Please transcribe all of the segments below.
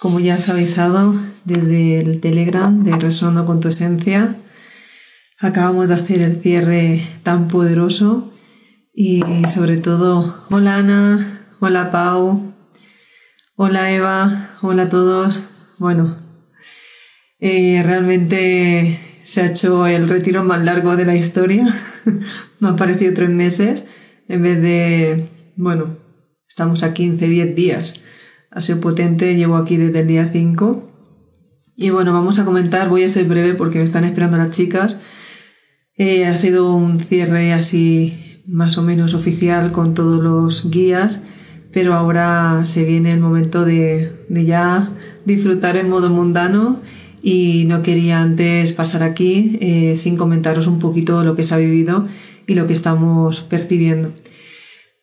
como ya has avisado desde el Telegram de Resonando con tu Esencia, acabamos de hacer el cierre tan poderoso y sobre todo, hola Ana, hola Pau, hola Eva, hola a todos. Bueno, eh, realmente se ha hecho el retiro más largo de la historia. Me han parecido tres meses en vez de, bueno, estamos a 15, 10 días ha sido potente, llevo aquí desde el día 5. Y bueno, vamos a comentar, voy a ser breve porque me están esperando las chicas. Eh, ha sido un cierre así más o menos oficial con todos los guías, pero ahora se viene el momento de, ya disfrutar en modo mundano y no quería antes pasar aquí eh, sin comentaros un poquito lo que se ha vivido y lo que estamos percibiendo.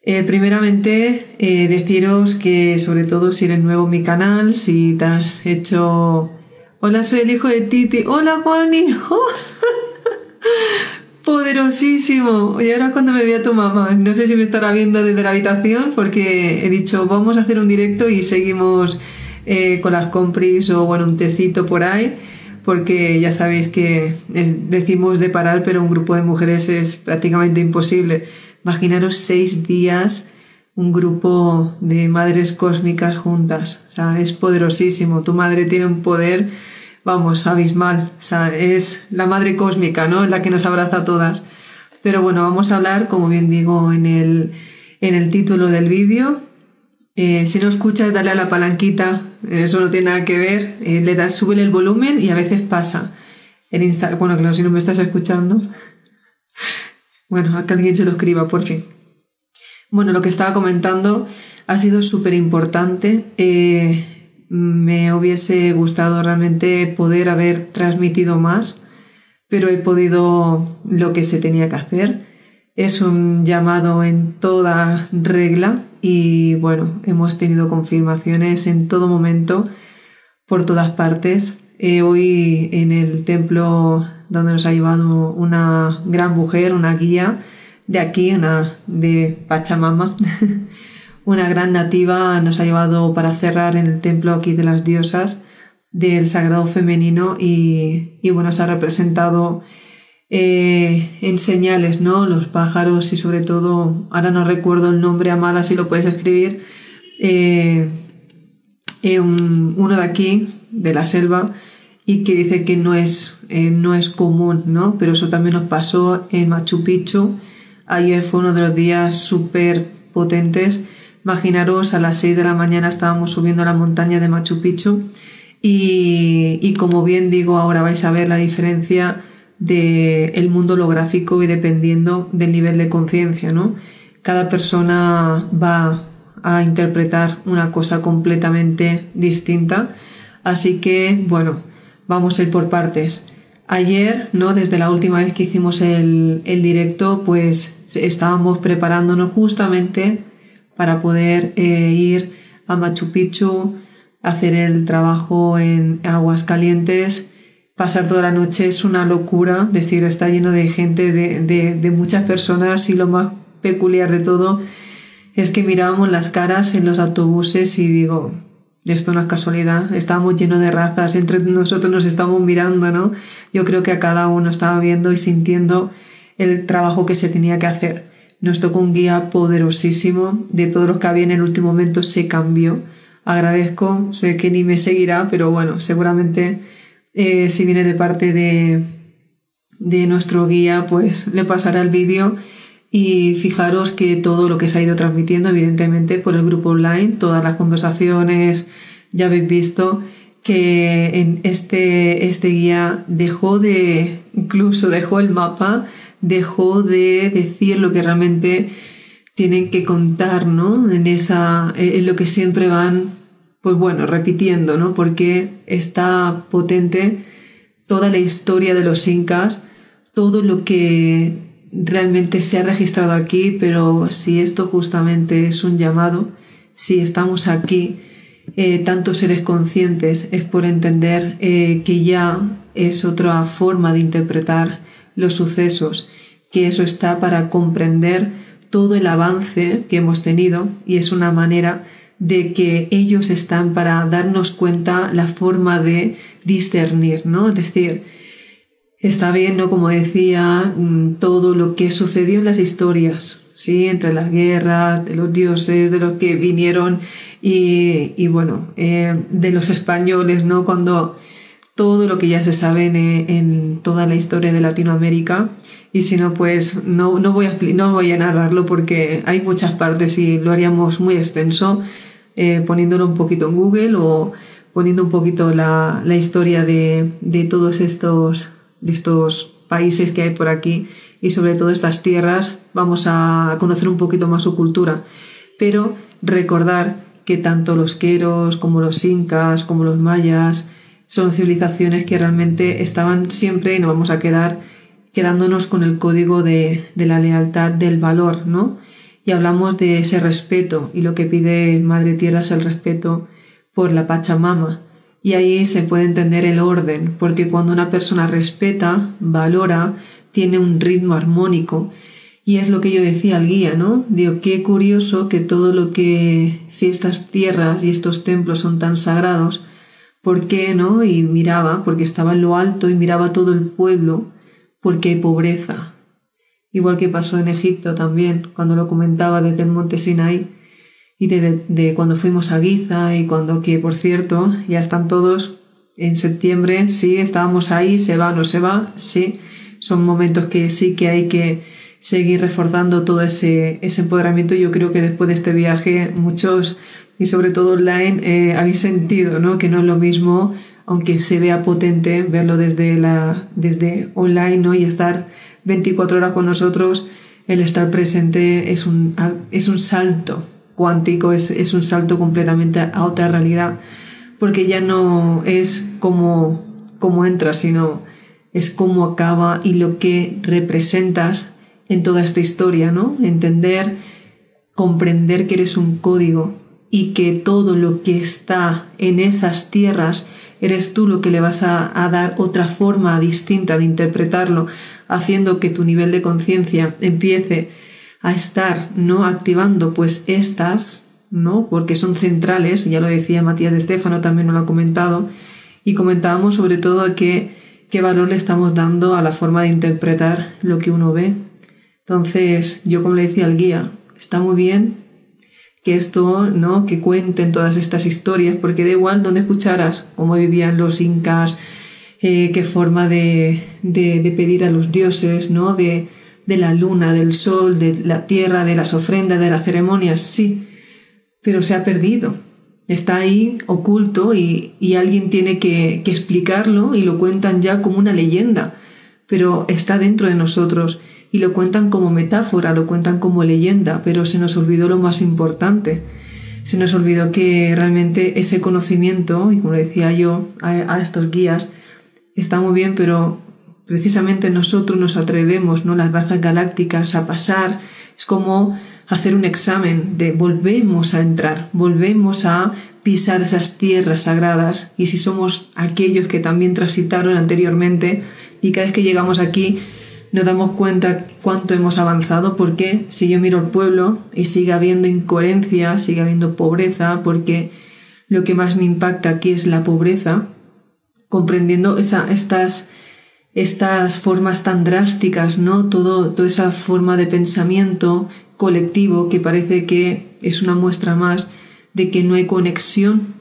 Eh, primeramente, eh, deciros que sobre todo si eres nuevo en mi canal, si te has hecho... Hola, soy el hijo de Titi. Hola, Juani. Poderosísimo. Y ahora cuando me vea tu mamá, no sé si me estará viendo desde la habitación porque he dicho, vamos a hacer un directo y seguimos eh, con las compris o bueno, un tecito por ahí porque ya sabéis que decimos de parar, pero un grupo de mujeres es prácticamente imposible. Imaginaros seis días un grupo de madres cósmicas juntas. O sea, es poderosísimo. Tu madre tiene un poder, vamos, abismal. O sea, es la madre cósmica, ¿no? La que nos abraza a todas. Pero bueno, vamos a hablar, como bien digo en el, en el título del vídeo. Eh, si no escuchas, dale a la palanquita. Eso no tiene nada que ver. Eh, le das, sube el volumen y a veces pasa. En Instagram, bueno, claro, si no me estás escuchando, bueno, a que alguien se lo escriba, por fin. Bueno, lo que estaba comentando ha sido súper importante. Eh, me hubiese gustado realmente poder haber transmitido más, pero he podido lo que se tenía que hacer. Es un llamado en toda regla y bueno, hemos tenido confirmaciones en todo momento, por todas partes. Eh, hoy en el templo donde nos ha llevado una gran mujer, una guía de aquí, una de Pachamama, una gran nativa, nos ha llevado para cerrar en el templo aquí de las diosas del sagrado femenino y, bueno, se ha representado eh, en señales, ¿no? Los pájaros y sobre todo, ahora no recuerdo el nombre, Amada, si lo puedes escribir, eh, uno de aquí, de la selva, y que dice que no es, eh, no es común, ¿no? Pero eso también nos pasó en Machu Picchu. Ayer fue uno de los días súper potentes. Imaginaros, a las 6 de la mañana estábamos subiendo la montaña de Machu Picchu y, y como bien digo, ahora vais a ver la diferencia del el mundo holográfico y dependiendo del nivel de conciencia, ¿no? Cada persona va a interpretar una cosa completamente distinta. Así que, bueno, vamos a ir por partes. Ayer, ¿no? Desde la última vez que hicimos el, directo, pues estábamos preparándonos justamente para poder eh, ir a Machu Picchu, hacer el trabajo en aguas calientes, pasar toda la noche es una locura, decir, está lleno de gente, de, de muchas personas y lo más peculiar de todo es que mirábamos las caras en los autobuses y digo, esto no es casualidad, estamos llenos de razas, entre nosotros nos estamos mirando, ¿no? Yo creo que a cada uno estaba viendo y sintiendo el trabajo que se tenía que hacer. Nos tocó un guía poderosísimo, de todos los que había en el último momento se cambió. Agradezco, sé que ni me seguirá, pero bueno, seguramente eh, si viene de parte de, de nuestro guía, pues le pasará el vídeo y fijaros que todo lo que se ha ido transmitiendo, evidentemente, por el grupo online, todas las conversaciones, ya habéis visto que en este, este guía dejó de, incluso dejó el mapa, dejó de decir lo que realmente tienen que contar, ¿no? En esa, en lo que siempre van pues bueno, repitiendo, ¿no? Porque está potente toda la historia de los incas, todo lo que realmente se ha registrado aquí, pero si esto justamente es un llamado, si estamos aquí, eh, tantos seres conscientes, es por entender eh, que ya es otra forma de interpretar los sucesos, que eso está para comprender todo el avance que hemos tenido y es una manera de que ellos están para darnos cuenta la forma de discernir, ¿no? Es decir, está bien, ¿no? Como decía, mm, todo lo que sucedió en las historias, ¿sí? Entre las guerras, de los dioses, de los que vinieron y, bueno, eh, de los españoles, ¿no? Cuando todo lo que ya se sabe en, toda la historia de Latinoamérica y si no, pues no, no, voy a, no voy a narrarlo porque hay muchas partes y lo haríamos muy extenso eh, poniéndolo un poquito en Google o poniendo un poquito la, la historia de, de, todos estos, de estos países que hay por aquí y sobre todo estas tierras, vamos a conocer un poquito más su cultura. Pero recordar que tanto los queros como los incas, como los mayas, son civilizaciones que realmente estaban siempre y nos vamos a quedar quedándonos con el código de, de la lealtad, del valor, ¿no? Y hablamos de ese respeto y lo que pide Madre Tierra es el respeto por la Pachamama. Y ahí se puede entender el orden, porque cuando una persona respeta, valora, tiene un ritmo armónico. Y es lo que yo decía al guía, ¿no? Digo, qué curioso que todo lo que, si estas tierras y estos templos son tan sagrados, ¿Por qué no? Y miraba, porque estaba en lo alto y miraba todo el pueblo, porque hay pobreza. Igual que pasó en Egipto también, cuando lo comentaba desde el monte Sinai y de, cuando fuimos a Giza y cuando que, por cierto, ya están todos en septiembre, sí, estábamos ahí, se va, no se va, sí, son momentos que sí que hay que seguir reforzando todo ese, ese empoderamiento. Yo creo que después de este viaje muchos y sobre todo online eh, habéis sentido ¿no? que no es lo mismo, aunque se vea potente, verlo desde, la, desde online ¿no? y estar 24 horas con nosotros, el estar presente es un, es un salto cuántico, es, es un salto completamente a otra realidad, porque ya no es como, como entras, sino es cómo acaba y lo que representas en toda esta historia, ¿no? Entender, comprender que eres un código, y que todo lo que está en esas tierras eres tú lo que le vas a, dar otra forma distinta de interpretarlo, haciendo que tu nivel de conciencia empiece a estar no activando pues estas, ¿no? Porque son centrales, ya lo decía Matías de Estefano, también lo ha comentado, y comentábamos sobre todo que, qué valor le estamos dando a la forma de interpretar lo que uno ve. Entonces, yo como le decía al guía, está muy bien que esto, ¿no? Que cuenten todas estas historias, porque da igual dónde escucharas cómo vivían los incas, eh, qué forma de, de, pedir a los dioses, ¿no? De, de la luna, del sol, de la tierra, de las ofrendas, de las ceremonias, sí, pero se ha perdido. Está ahí oculto y, y alguien tiene que, que explicarlo y lo cuentan ya como una leyenda, pero está dentro de nosotros y lo cuentan como metáfora, lo cuentan como leyenda, pero se nos olvidó lo más importante. Se nos olvidó que realmente ese conocimiento, y como decía yo a, estos guías, está muy bien, pero precisamente nosotros nos atrevemos, ¿no? Las razas galácticas a pasar. Es como hacer un examen de volvemos a entrar, volvemos a pisar esas tierras sagradas y si somos aquellos que también transitaron anteriormente y cada vez que llegamos aquí nos damos cuenta cuánto hemos avanzado, porque si yo miro el pueblo y sigue habiendo incoherencia, sigue habiendo pobreza, porque lo que más me impacta aquí es la pobreza, comprendiendo esa, estas, estas formas tan drásticas, ¿no? Todo, toda esa forma de pensamiento colectivo que parece que es una muestra más de que no hay conexión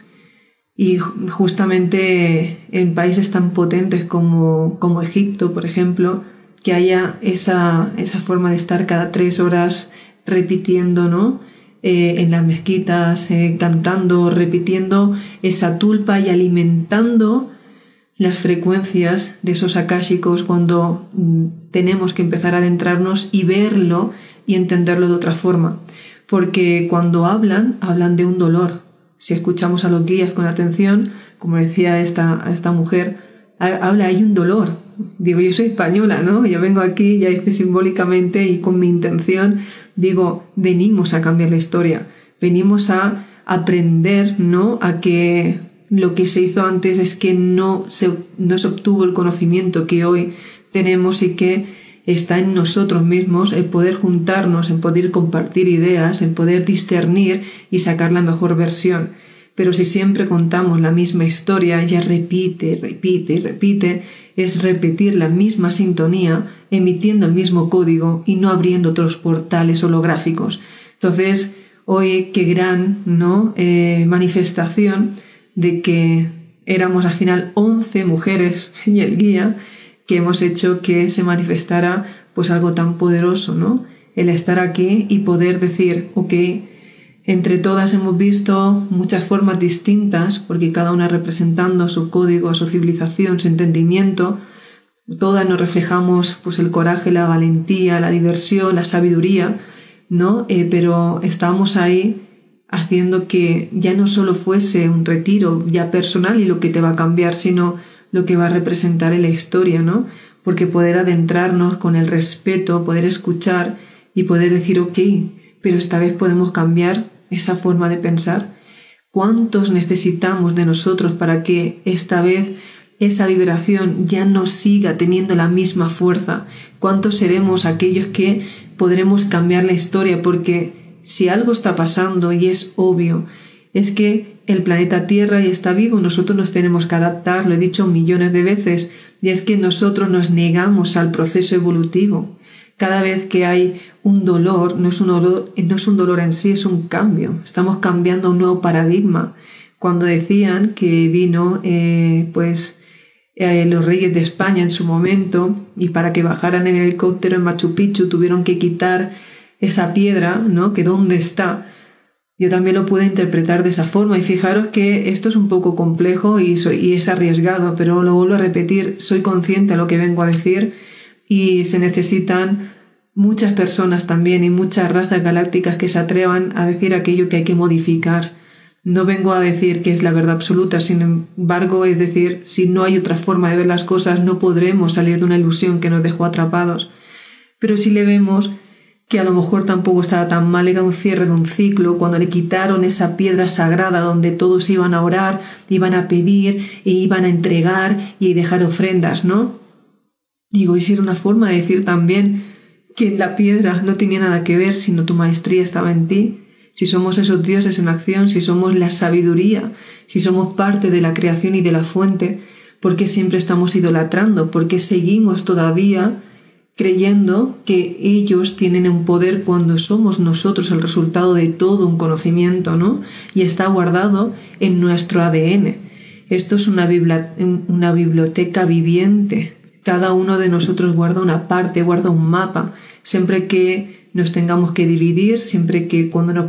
y justamente en países tan potentes como, como Egipto, por ejemplo, que haya esa, esa forma de estar cada tres horas repitiendo, ¿no? Eh, en las mezquitas, eh, cantando, repitiendo esa tulpa y alimentando las frecuencias de esos akáshicos cuando mm, tenemos que empezar a adentrarnos y verlo y entenderlo de otra forma. Porque cuando hablan, hablan de un dolor. si escuchamos a los guías con atención, como decía esta, esta mujer, habla, hay un dolor. Digo, yo soy española, ¿no? Yo vengo aquí, ya hice simbólicamente y con mi intención, digo, venimos a cambiar la historia, venimos a aprender, ¿no? A que lo que se hizo antes es que no se, no se obtuvo el conocimiento que hoy tenemos y que está en nosotros mismos el poder juntarnos, en poder compartir ideas, en poder discernir y sacar la mejor versión. Pero si siempre contamos la misma historia, ella repite, repite y repite, es repetir la misma sintonía, emitiendo el mismo código y no abriendo otros portales holográficos. Entonces, hoy qué gran ¿no? Eh, manifestación de que éramos al final 11 mujeres y el guía que hemos hecho que se manifestara pues algo tan poderoso, ¿no? El estar aquí y poder decir, ok, entre todas hemos visto muchas formas distintas, porque cada una representando su código, su civilización, su entendimiento, todas nos reflejamos pues el coraje, la valentía, la diversión, la sabiduría, ¿no? Eh, pero estábamos ahí haciendo que ya no solo fuese un retiro ya personal y lo que te va a cambiar, sino lo que va a representar en la historia, ¿no? Porque poder adentrarnos con el respeto, poder escuchar y poder decir, ok, pero esta vez podemos cambiar esa forma de pensar. ¿Cuántos necesitamos de nosotros para que esta vez esa vibración ya no siga teniendo la misma fuerza? ¿Cuántos seremos aquellos que podremos cambiar la historia? Porque si algo está pasando y es obvio, es que el planeta Tierra ya está vivo, nosotros nos tenemos que adaptar, lo he dicho millones de veces, y es que nosotros nos negamos al proceso evolutivo. Cada vez que hay un dolor, no es un dolor, no es un dolor en sí, es un cambio. Estamos cambiando un nuevo paradigma. Cuando decían que vino, eh, pues, eh, los reyes de España en su momento y para que bajaran en helicóptero en Machu Picchu tuvieron que quitar esa piedra, ¿no? Que dónde está yo también lo puedo interpretar de esa forma y fijaros que esto es un poco complejo y, y es arriesgado, pero lo vuelvo a repetir, soy consciente de lo que vengo a decir y se necesitan muchas personas también y muchas razas galácticas que se atrevan a decir aquello que hay que modificar. No vengo a decir que es la verdad absoluta, sin embargo, es decir, si no hay otra forma de ver las cosas, no podremos salir de una ilusión que nos dejó atrapados. Pero si le vemos que a lo mejor tampoco estaba tan mal, era un cierre de un ciclo, cuando le quitaron esa piedra sagrada donde todos iban a orar, iban a pedir e iban a entregar y dejar ofrendas, ¿no? Digo, y era una forma de decir también que la piedra no tenía nada que ver, sino tu maestría estaba en ti, si somos esos dioses en acción, si somos la sabiduría, si somos parte de la creación y de la fuente, ¿por qué siempre estamos idolatrando? ¿Por qué seguimos todavía creyendo que ellos tienen un poder cuando somos nosotros el resultado de todo un conocimiento, ¿no? Y está guardado en nuestro ADN. Esto es una, una biblioteca viviente. Cada uno de nosotros guarda una parte, guarda un mapa. Siempre que nos tengamos que dividir, siempre que cuando nos,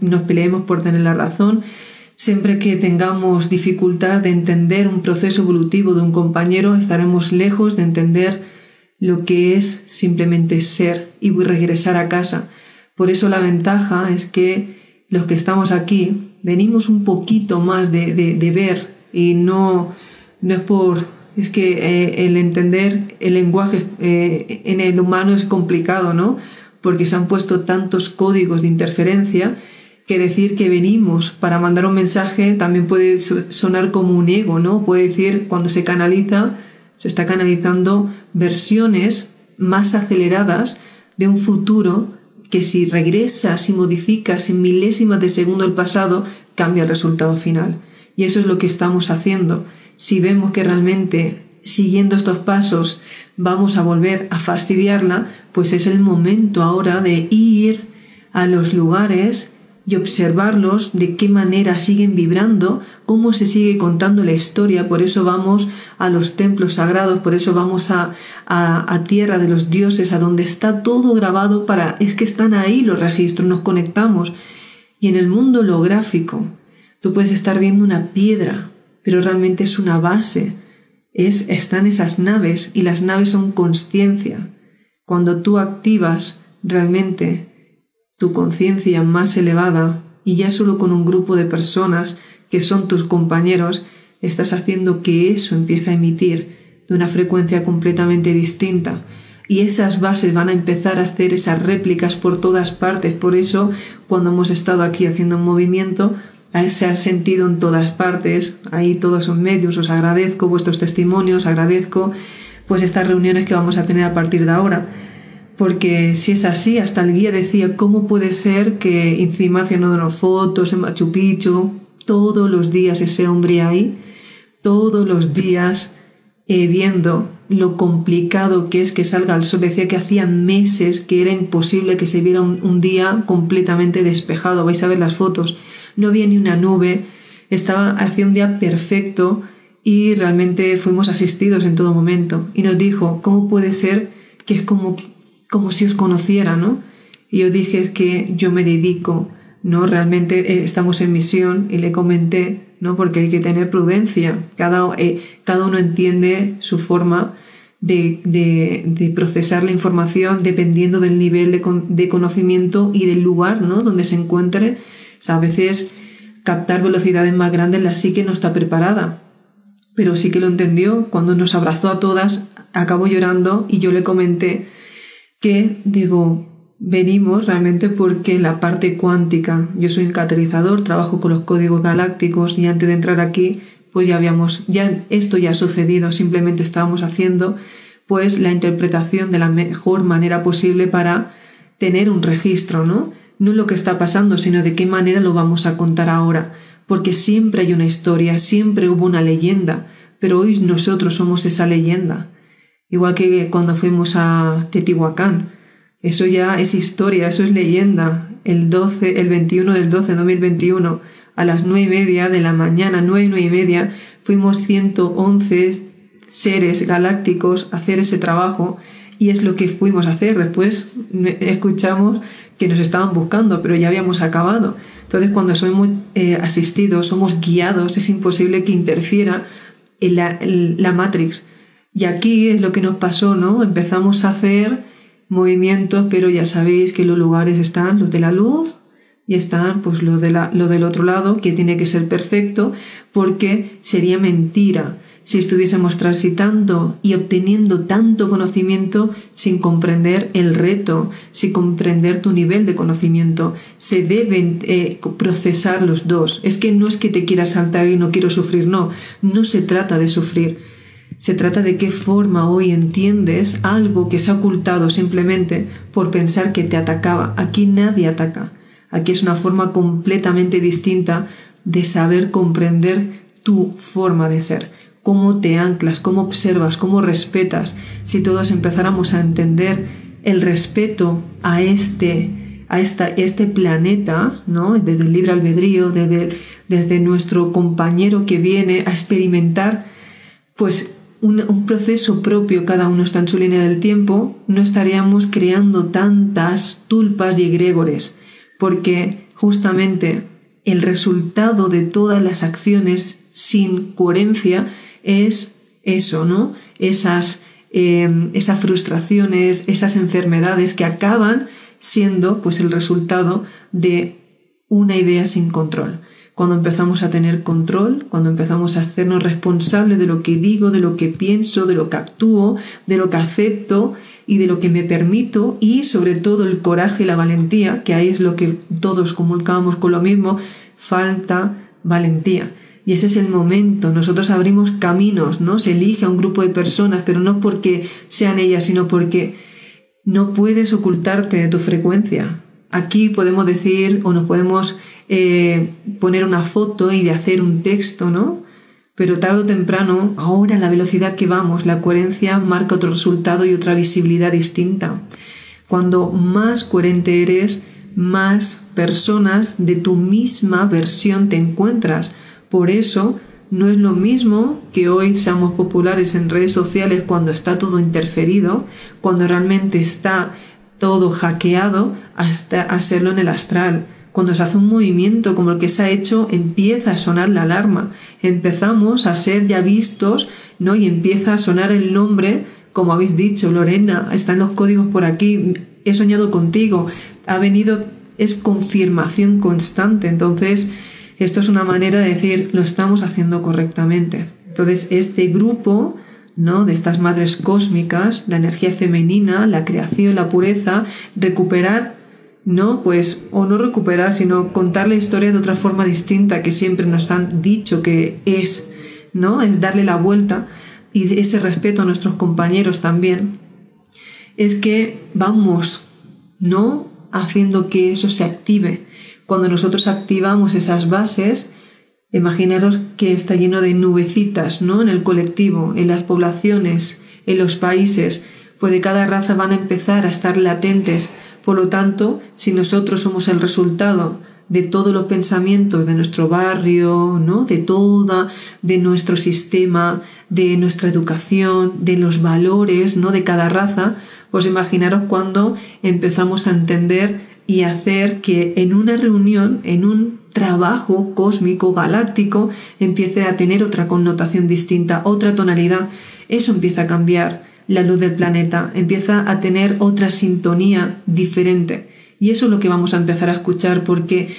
nos peleemos por tener la razón, siempre que tengamos dificultad de entender un proceso evolutivo de un compañero, estaremos lejos de entender lo que es simplemente ser y regresar a casa. Por eso la ventaja es que los que estamos aquí venimos un poquito más de, de, ver y no, no es por... Es que eh, el entender el lenguaje eh, en el humano es complicado, ¿no? Porque se han puesto tantos códigos de interferencia que decir que venimos para mandar un mensaje también puede sonar como un ego, ¿no? Puede decir, cuando se canaliza, se está canalizando versiones más aceleradas de un futuro que si regresas y modificas en milésimas de segundo el pasado, cambia el resultado final. Y eso es lo que estamos haciendo. Si vemos que realmente siguiendo estos pasos vamos a volver a fastidiarla, pues es el momento ahora de ir a los lugares y observarlos de qué manera siguen vibrando, cómo se sigue contando la historia, por eso vamos a los templos sagrados, por eso vamos a, a, tierra de los dioses, a donde está todo grabado para, es que están ahí los registros, nos conectamos. Y en el mundo holográfico, tú puedes estar viendo una piedra, pero realmente es una base, es, están esas naves y las naves son conciencia. Cuando tú activas realmente tu conciencia más elevada, y ya solo con un grupo de personas que son tus compañeros, estás haciendo que eso empiece a emitir de una frecuencia completamente distinta. Y esas bases van a empezar a hacer esas réplicas por todas partes. Por eso, cuando hemos estado aquí haciendo un movimiento, se ha sentido en todas partes. Ahí todos son medios. Os agradezco vuestros testimonios, agradezco pues estas reuniones que vamos a tener a partir de ahora. Porque si es así, hasta el guía decía, ¿cómo puede ser que encima haciendo fotos en Machu Picchu, todos los días ese hombre ahí, todos los días eh, viendo lo complicado que es que salga el sol. Decía que hacía meses que era imposible que se viera un, día completamente despejado. Vais a ver las fotos. No había ni una nube. Estaba, hacía un día perfecto y realmente fuimos asistidos en todo momento. Y nos dijo, ¿cómo puede ser que es como, como si os conociera, no? Y yo dije, es que yo me dedico, ¿no? Realmente eh, estamos en misión y le comenté ¿no? Porque hay que tener prudencia. Cada, eh, cada uno entiende su forma de, de, procesar la información dependiendo del nivel de, de, conocimiento y del lugar, ¿no? Donde se encuentre. a veces captar velocidades más grandes la psique no está preparada. Pero sí que lo entendió. Cuando nos abrazó a todas, acabó llorando y yo le comenté que, digo, venimos realmente porque la parte cuántica, yo soy un catalizador, trabajo con los códigos galácticos y antes de entrar aquí, pues ya habíamos, ya esto ya ha sucedido, simplemente estábamos haciendo pues la interpretación de la mejor manera posible para tener un registro, ¿no? No lo que está pasando, sino de qué manera lo vamos a contar ahora, porque siempre hay una historia, siempre hubo una leyenda, pero hoy nosotros somos esa leyenda. Igual que cuando fuimos a Teotihuacán, eso ya es historia, eso es leyenda. El 12, el 21 del 12 de 2021, a las nueve y media de la mañana, nueve y nueve y media, fuimos 111 seres galácticos a hacer ese trabajo y es lo que fuimos a hacer. Después escuchamos que nos estaban buscando, pero ya habíamos acabado. Entonces, cuando somos eh, asistidos, somos guiados, es imposible que interfiera en la Matrix. Y aquí es lo que nos pasó, ¿no? Empezamos a hacer movimientos, pero ya sabéis que los lugares están los de la luz y están pues lo, de la, lo del otro lado, que tiene que ser perfecto, porque sería mentira si estuviésemos transitando y obteniendo tanto conocimiento sin comprender el reto, sin comprender tu nivel de conocimiento. Se deben eh, procesar los dos. Es que no es que te quieras saltar y no quiero sufrir, no, no se trata de sufrir se trata de qué forma hoy entiendes algo que se ha ocultado simplemente por pensar que te atacaba. Aquí nadie ataca. Aquí es una forma completamente distinta de saber comprender tu forma de ser, cómo te anclas, cómo observas, cómo respetas. Si todos empezáramos a entender el respeto a este, a esta, este planeta, ¿no? desde el libre albedrío, desde, desde nuestro compañero que viene a experimentar, pues un, proceso propio, cada uno está en su línea del tiempo, no estaríamos creando tantas tulpas y egregores, porque justamente el resultado de todas las acciones sin coherencia es eso, ¿no? Esas, eh, esas frustraciones, esas enfermedades que acaban siendo pues el resultado de una idea sin control cuando empezamos a tener control, cuando empezamos a hacernos responsables de lo que digo, de lo que pienso, de lo que actúo, de lo que acepto y de lo que me permito y sobre todo el coraje y la valentía, que ahí es lo que todos comunicamos con lo mismo, falta valentía. Y ese es el momento, nosotros abrimos caminos, ¿no? Se elige a un grupo de personas, pero no porque sean ellas, sino porque no puedes ocultarte de tu frecuencia. Aquí podemos decir o nos podemos eh, poner una foto y de hacer un texto, ¿no? Pero tarde o temprano, ahora la velocidad que vamos, la coherencia marca otro resultado y otra visibilidad distinta. Cuando más coherente eres, más personas de tu misma versión te encuentras. Por eso, no es lo mismo que hoy seamos populares en redes sociales cuando está todo interferido, cuando realmente está todo hackeado hasta hacerlo en el astral. Cuando se hace un movimiento como el que se ha hecho, empieza a sonar la alarma. Empezamos a ser ya vistos, ¿no? Y empieza a sonar el nombre, como habéis dicho, Lorena, están los códigos por aquí, he soñado contigo, ha venido es confirmación constante. Entonces, esto es una manera de decir, lo estamos haciendo correctamente. Entonces, este grupo, ¿no? De estas madres cósmicas, la energía femenina, la creación, la pureza, recuperar, ¿no? Pues, o no recuperar, sino contar la historia de otra forma distinta que siempre nos han dicho que es, ¿no? Es darle la vuelta y ese respeto a nuestros compañeros también. Es que vamos, ¿no? Haciendo que eso se active. Cuando nosotros activamos esas bases, imaginaros que está lleno de nubecitas, ¿no? En el colectivo, en las poblaciones, en los países, pues de cada raza van a empezar a estar latentes. Por lo tanto, si nosotros somos el resultado de todos los pensamientos de nuestro barrio, ¿no? De toda, de nuestro sistema, de nuestra educación, de los valores, ¿no? De cada raza, pues imaginaros cuando empezamos a entender y hacer que en una reunión, en un trabajo cósmico, galáctico, empiece a tener otra connotación distinta, otra tonalidad. Eso empieza a cambiar la luz del planeta, empieza a tener otra sintonía diferente. Y eso es lo que vamos a empezar a escuchar porque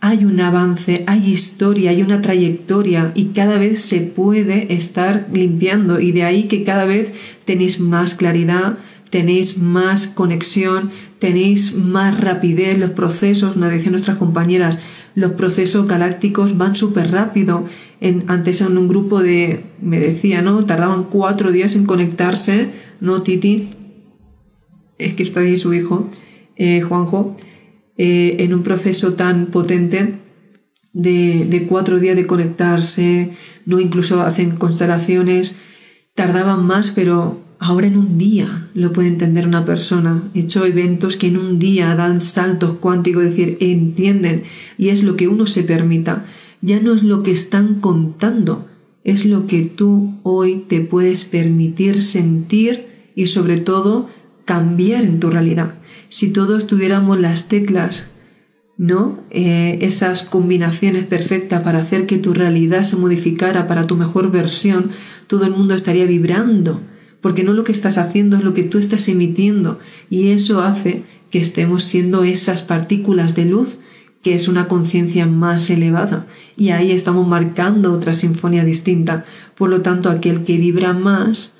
hay un avance, hay historia, hay una trayectoria y cada vez se puede estar limpiando y de ahí que cada vez tenéis más claridad, tenéis más conexión, tenéis más rapidez, los procesos, nos decían nuestras compañeras, los procesos galácticos van súper rápido. Antes en un grupo de, me decía, ¿no? Tardaban cuatro días en conectarse, ¿no, Titi? Es que está ahí su hijo, eh, Juanjo, eh, en un proceso tan potente de, de cuatro días de conectarse, ¿no? Incluso hacen constelaciones, tardaban más, pero ahora en un día lo puede entender una persona. He hecho eventos que en un día dan saltos cuánticos, es decir, entienden y es lo que uno se permita. Ya no es lo que están contando, es lo que tú hoy te puedes permitir sentir y sobre todo cambiar en tu realidad. Si todos tuviéramos las teclas, ¿no? Eh, esas combinaciones perfectas para hacer que tu realidad se modificara para tu mejor versión, todo el mundo estaría vibrando porque no lo que estás haciendo es lo que tú estás emitiendo y eso hace que estemos siendo esas partículas de luz que es una conciencia más elevada y ahí estamos marcando otra sinfonía distinta. Por lo tanto, aquel que vibra más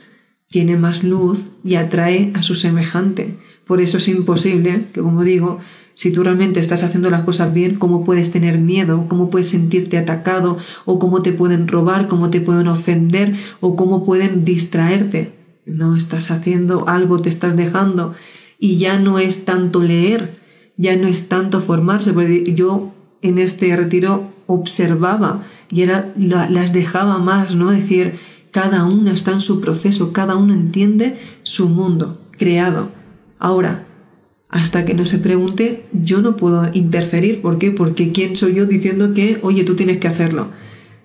tiene más luz y atrae a su semejante. Por eso es imposible que, como digo, si tú realmente estás haciendo las cosas bien, ¿cómo puedes tener miedo? ¿Cómo puedes sentirte atacado? ¿O cómo te pueden robar? ¿Cómo te pueden ofender? ¿O cómo pueden distraerte? No estás haciendo algo, te estás dejando y ya no es tanto leer, ya no es tanto formarse, yo en este retiro observaba y era, las dejaba más, ¿no? decir, cada uno está en su proceso, cada uno entiende su mundo creado. Ahora, hasta que no se pregunte, yo no puedo interferir. ¿Por qué? Porque ¿quién soy yo diciendo que, oye, tú tienes que hacerlo?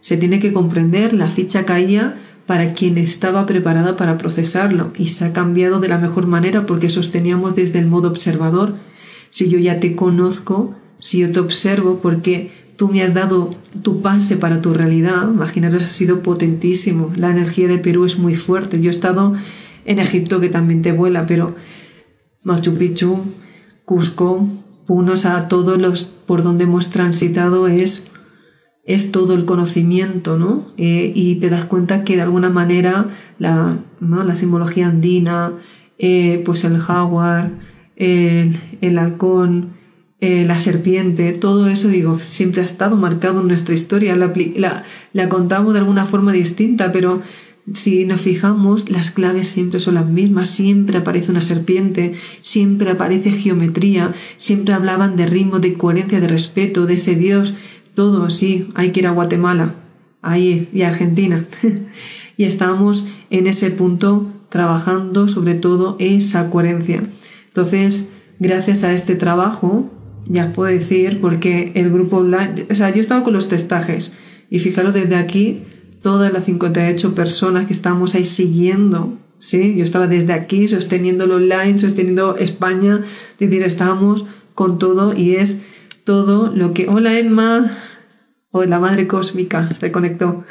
Se tiene que comprender, la ficha caía para quien estaba preparada para procesarlo y se ha cambiado de la mejor manera porque sosteníamos desde el modo observador. Si yo ya te conozco, si yo te observo porque tú me has dado tu pase para tu realidad, imaginaros, ha sido potentísimo. La energía de Perú es muy fuerte. Yo he estado en Egipto que también te vuela, pero Machu Picchu, Cusco, Punos, a todos los por donde hemos transitado es es todo el conocimiento, ¿no? Eh, y te das cuenta que de alguna manera la, ¿no? la simbología andina, eh, pues el jaguar, el, el halcón, eh, la serpiente, todo eso, digo, siempre ha estado marcado en nuestra historia. La, la, la, contamos de alguna forma distinta, pero si nos fijamos, las claves siempre son las mismas, siempre aparece una serpiente, siempre aparece geometría, siempre hablaban de ritmo, de coherencia, de respeto, de ese Dios todo, sí, hay que ir a Guatemala, ahí, y a Argentina. y estábamos en ese punto trabajando sobre todo esa coherencia. Entonces, gracias a este trabajo, ya puedo decir, porque el grupo online, o sea, yo estaba con los testajes y fijaros desde aquí, todas las 58 personas que estamos ahí siguiendo, ¿sí? Yo estaba desde aquí sosteniendo lo online, sosteniendo España, es decir, estábamos con todo y es todo lo que, hola Emma, o la madre cósmica, reconectó.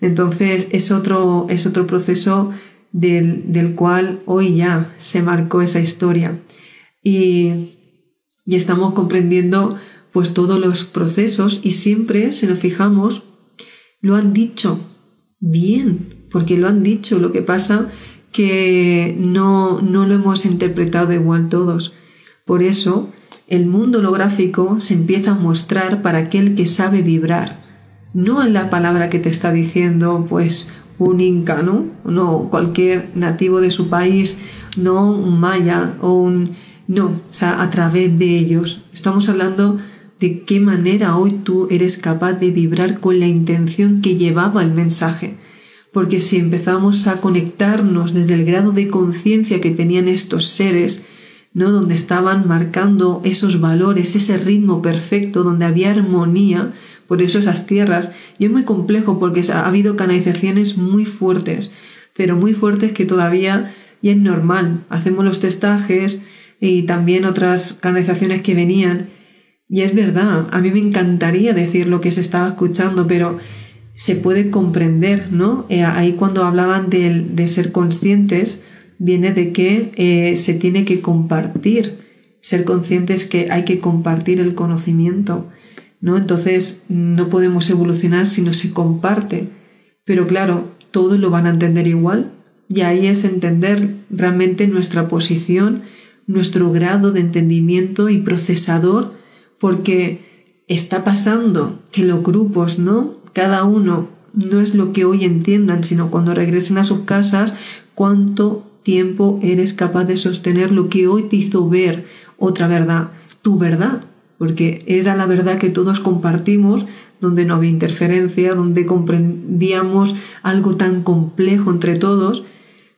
Entonces es otro, es otro proceso del, del cual hoy ya se marcó esa historia. Y, y estamos comprendiendo pues todos los procesos y siempre, si nos fijamos, lo han dicho bien, porque lo han dicho. Lo que pasa que no, no lo hemos interpretado igual todos. Por eso, el mundo holográfico se empieza a mostrar para aquel que sabe vibrar, no en la palabra que te está diciendo, pues, un inca, ¿no? No cualquier nativo de su país, no un maya o un... No, o sea, a través de ellos. Estamos hablando de qué manera hoy tú eres capaz de vibrar con la intención que llevaba el mensaje porque si empezamos a conectarnos desde el grado de conciencia que tenían estos seres, ¿no? donde estaban marcando esos valores, ese ritmo perfecto, donde había armonía, por eso esas tierras, y es muy complejo porque ha habido canalizaciones muy fuertes, pero muy fuertes que todavía y es normal, hacemos los testajes y también otras canalizaciones que venían, y es verdad, a mí me encantaría decir lo que se estaba escuchando, pero se puede comprender, ¿no? Eh, ahí cuando hablaban de, ser conscientes, viene de que eh, se tiene que compartir. Ser conscientes que hay que compartir el conocimiento, ¿no? Entonces no podemos evolucionar si no se comparte. Pero claro, todos lo van a entender igual. Y ahí es entender realmente nuestra posición, nuestro grado de entendimiento y procesador, porque está pasando que los grupos, ¿no? cada uno no es lo que hoy entiendan, sino cuando regresen a sus casas, cuánto tiempo eres capaz de sostener lo que hoy te hizo ver otra verdad, tu verdad, porque era la verdad que todos compartimos, donde no había interferencia, donde comprendíamos algo tan complejo entre todos,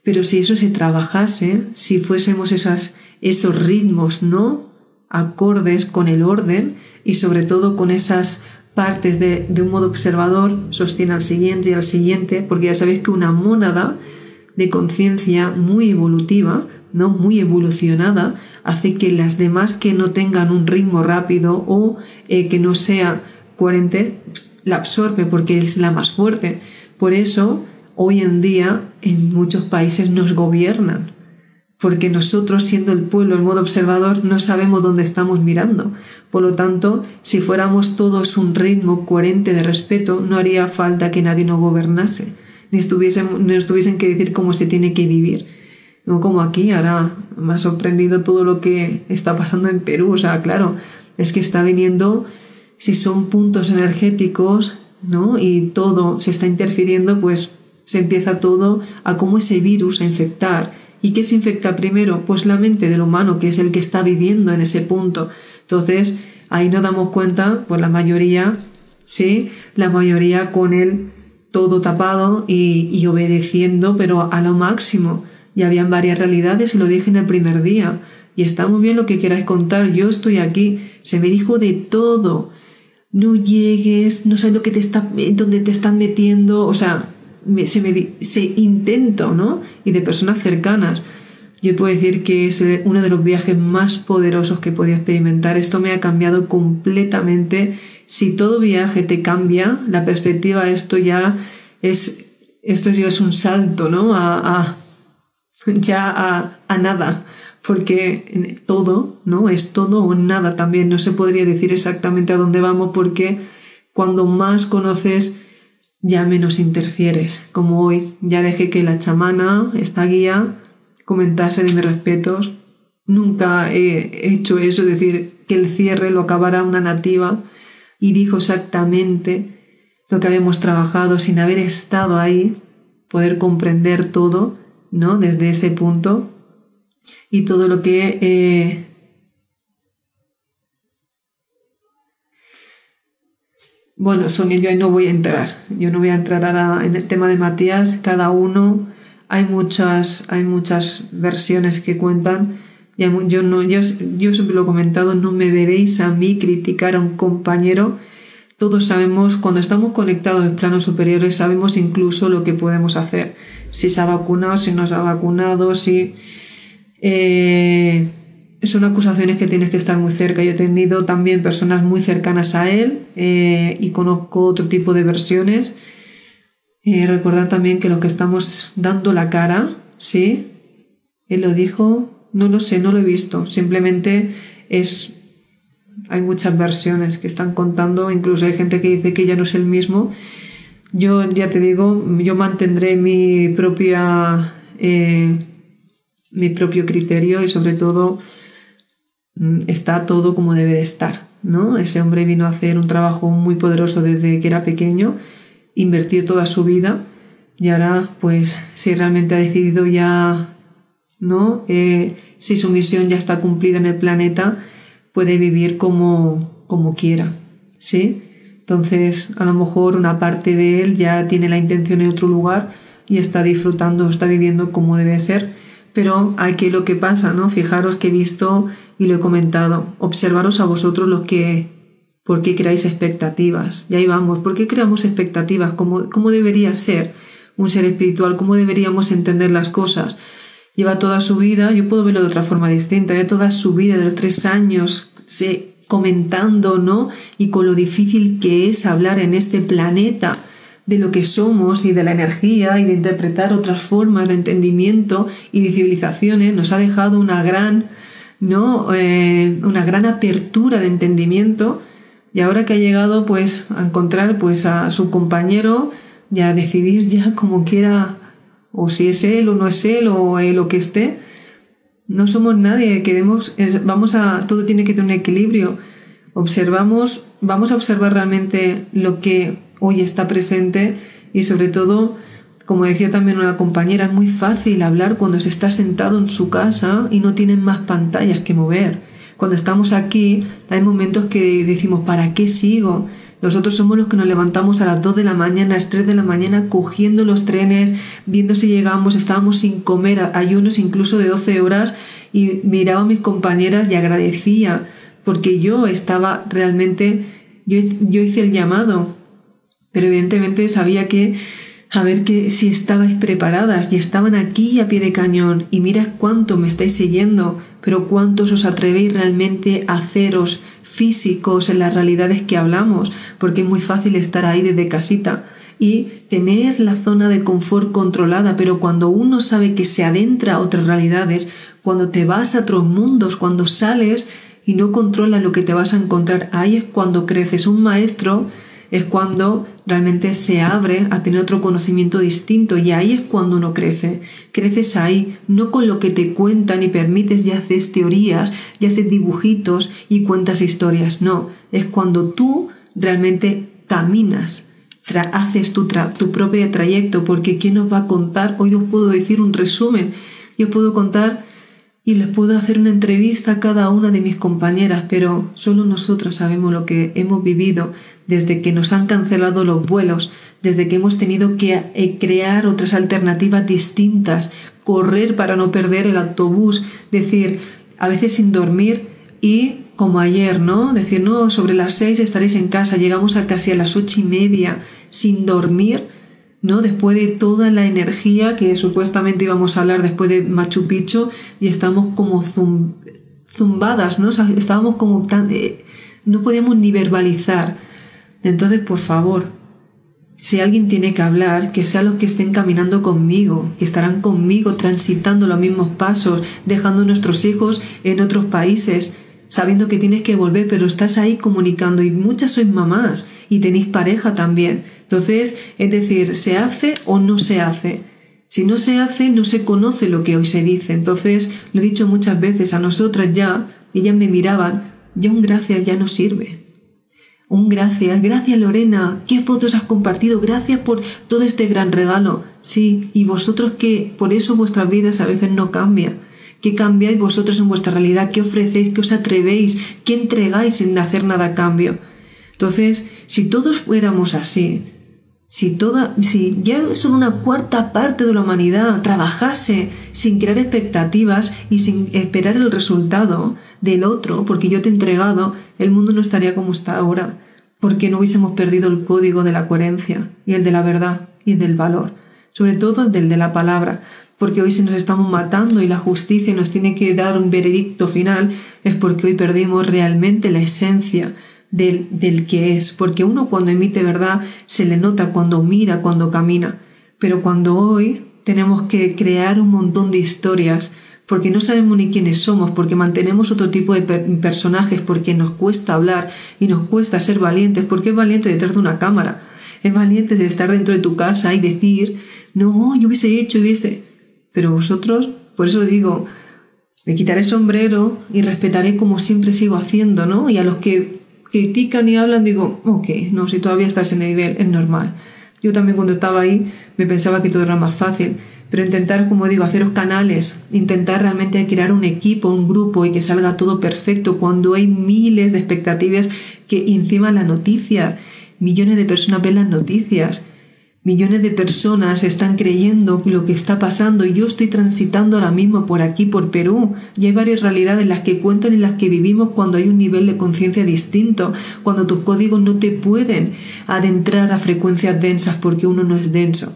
pero si eso se trabajase, si fuésemos esas, esos ritmos, ¿no? acordes con el orden y sobre todo con esas partes de, un modo observador sostiene al siguiente y al siguiente, porque ya sabéis que una mónada de conciencia muy evolutiva, ¿no? muy evolucionada, hace que las demás que no tengan un ritmo rápido o eh, que no sea coherente, la absorbe porque es la más fuerte. Por eso, hoy en día, en muchos países nos gobiernan, porque nosotros, siendo el pueblo en modo observador, no sabemos dónde estamos mirando. Por lo tanto, si fuéramos todos un ritmo coherente de respeto, no haría falta que nadie nos gobernase, ni estuviesen, nos tuviesen que decir cómo se tiene que vivir. No como aquí, ahora me ha sorprendido todo lo que está pasando en Perú. O sea, claro, es que está viniendo, si son puntos energéticos, ¿no? Y todo se está interfiriendo, pues se empieza todo a cómo ese virus a infectar ¿Y qué se infecta primero? Pues la mente del humano, que es el que está viviendo en ese punto. Entonces, ahí nos damos cuenta, pues la mayoría, sí, la mayoría con él todo tapado y, obedeciendo, pero a lo máximo. Y habían varias realidades y lo dije en el primer día. Y está muy bien lo que quieras contar, yo estoy aquí. Se me dijo de todo. No llegues, no sé lo que te está, dónde te están metiendo, o sea, se, me, se intento, ¿no? Y de personas cercanas. Yo puedo decir que es uno de los viajes más poderosos que he podido experimentar. Esto me ha cambiado completamente. Si todo viaje te cambia, la perspectiva, esto ya es, esto ya es un salto, ¿no? A, ya a nada. Porque todo, ¿no? Es todo o nada también. No se podría decir exactamente a dónde vamos porque cuando más conoces ya menos interfieres, como hoy. Ya dejé que la chamana, esta guía, comentase de mis respetos. Nunca he hecho eso, es decir, que el cierre lo acabara una nativa y dijo exactamente lo que habíamos trabajado sin haber estado ahí, poder comprender todo, ¿no? Desde ese punto y todo lo que eh, Bueno, Sonia, yo ahí no voy a entrar. Yo no voy a entrar ahora en el tema de Matías. Cada uno, hay muchas, hay muchas versiones que cuentan. Yo, yo, siempre lo he comentado, no me veréis a mí criticar a un compañero. Todos sabemos, cuando estamos conectados en planos superiores, sabemos incluso lo que podemos hacer. Si se ha vacunado, si no se ha vacunado, si... Eh, son acusaciones que tienes que estar muy cerca. Yo he tenido también personas muy cercanas a él eh, y conozco otro tipo de versiones. Eh, recordar también que lo que estamos dando la cara, ¿sí? Él lo dijo, no lo sé, no lo he visto. Simplemente es hay muchas versiones que están contando, incluso hay gente que dice que ya no es el mismo. Yo ya te digo, yo mantendré mi propia eh, mi propio criterio y sobre todo mm, está todo como debe de estar, ¿no? Ese hombre vino a hacer un trabajo muy poderoso desde que era pequeño, invirtió toda su vida y ahora, pues, si realmente ha decidido ya, ¿no? Eh, si su misión ya está cumplida en el planeta, puede vivir como, como quiera, ¿sí? Entonces, a lo mejor una parte de él ya tiene la intención en otro lugar y está disfrutando, está viviendo como debe ser. Pero aquí lo que pasa, ¿no? Fijaros que he visto y lo he comentado. Observaros a vosotros los que, ¿por qué creáis expectativas? Y ahí vamos, ¿por qué creamos expectativas? ¿Cómo, cómo debería ser un ser espiritual? ¿Cómo deberíamos entender las cosas? Lleva toda su vida, yo puedo verlo de otra forma distinta, lleva toda su vida, de los tres años, se, comentando, ¿no? Y con lo difícil que es hablar en este planeta de lo que somos y de la energía y de interpretar otras formas de entendimiento y de civilizaciones, nos ha dejado una gran, ¿no? Eh, una gran apertura de entendimiento y ahora que ha llegado pues a encontrar pues a su compañero y a decidir ya como quiera o si es él o no es él o lo que esté, no somos nadie, queremos, vamos a, todo tiene que tener un equilibrio. Observamos, vamos a observar realmente lo que hoy está presente y sobre todo, como decía también una compañera, es muy fácil hablar cuando se está sentado en su casa y no tienen más pantallas que mover. Cuando estamos aquí, hay momentos que decimos, ¿para qué sigo? Nosotros somos los que nos levantamos a las 2 de la mañana, a las 3 de la mañana, cogiendo los trenes, viendo si llegamos, estábamos sin comer, ayunos incluso de 12 horas, y miraba a mis compañeras y agradecía, porque yo estaba realmente, yo, yo hice el llamado, pero evidentemente sabía que a ver que si estabais preparadas y estaban aquí a pie de cañón y mira cuánto me estáis siguiendo, pero cuántos os atrevéis realmente a haceros físicos en las realidades que hablamos, porque es muy fácil estar ahí desde casita y tener la zona de confort controlada, pero cuando uno sabe que se adentra a otras realidades, cuando te vas a otros mundos, cuando sales y no controlas lo que te vas a encontrar, ahí es cuando creces. Un maestro es cuando realmente se abre a tener otro conocimiento distinto y ahí es cuando uno crece. Creces ahí, no con lo que te cuentan y permites y haces teorías y haces dibujitos y cuentas historias, no, es cuando tú realmente caminas, haces tu, tu propio trayecto, porque ¿quién nos va a contar? Hoy os puedo decir un resumen, yo puedo contar y les puedo hacer una entrevista a cada una de mis compañeras, pero solo nosotros sabemos lo que hemos vivido desde que nos han cancelado los vuelos, desde que hemos tenido que eh, crear otras alternativas distintas, correr para no perder el autobús, decir, a veces sin dormir y como ayer, ¿no? Decir, no, sobre las seis estaréis en casa, llegamos a casi a las ocho y media sin dormir ¿no? Después de toda la energía que supuestamente íbamos a hablar después de Machu Picchu y estamos como zumbadas, ¿no? estábamos como tan... Eh, no podíamos ni verbalizar. Entonces, por favor, si alguien tiene que hablar, que sean los que estén caminando conmigo, que estarán conmigo transitando los mismos pasos, dejando nuestros hijos en otros países, sabiendo que tienes que volver, pero estás ahí comunicando y muchas sois mamás y tenéis pareja también. Entonces, es decir, ¿se hace o no se hace? Si no se hace, no se conoce lo que hoy se dice. Entonces, lo he dicho muchas veces a nosotras ya, ellas me miraban, ya un gracias ya no sirve. Un gracias, gracias Lorena, qué fotos has compartido, gracias por todo este gran regalo. Sí, y vosotros que por eso vuestras vidas a veces no cambian ¿Qué cambiáis vosotros en vuestra realidad? ¿Qué ofrecéis? ¿Qué os atrevéis? ¿Qué entregáis sin hacer nada a cambio? Entonces, si todos fuéramos así, si toda, si ya solo una cuarta parte de la humanidad trabajase sin crear expectativas y sin esperar el resultado del otro, porque yo te he entregado, el mundo no estaría como está ahora, porque no hubiésemos perdido el código de la coherencia y el de la verdad y el del valor, sobre todo el del de la palabra, porque hoy si nos estamos matando y la justicia nos tiene que dar un veredicto final, es porque hoy perdimos realmente la esencia del, del que es, porque uno cuando emite verdad se le nota cuando mira, cuando camina, pero cuando hoy tenemos que crear un montón de historias, porque no sabemos ni quiénes somos, porque mantenemos otro tipo de personajes, porque nos cuesta hablar y nos cuesta ser valientes, porque es valiente detrás de una cámara, es valiente de estar dentro de tu casa y decir, no, yo hubiese hecho, hubiese... Pero vosotros, por eso digo, me quitaré sombrero y respetaré como siempre sigo haciendo, ¿no? Y a los que critican y hablan digo, ok, no, si todavía estás en el nivel, es normal. Yo también cuando estaba ahí me pensaba que todo era más fácil, pero intentar, como digo, haceros canales, intentar realmente crear un equipo, un grupo y que salga todo perfecto cuando hay miles de expectativas que encima la noticia, millones de personas ven las noticias Millones de personas están creyendo lo que está pasando y yo estoy transitando ahora mismo por aquí, por Perú. Y hay varias realidades, las que cuentan y las que vivimos cuando hay un nivel de conciencia distinto, cuando tus códigos no te pueden adentrar a frecuencias densas porque uno no es denso.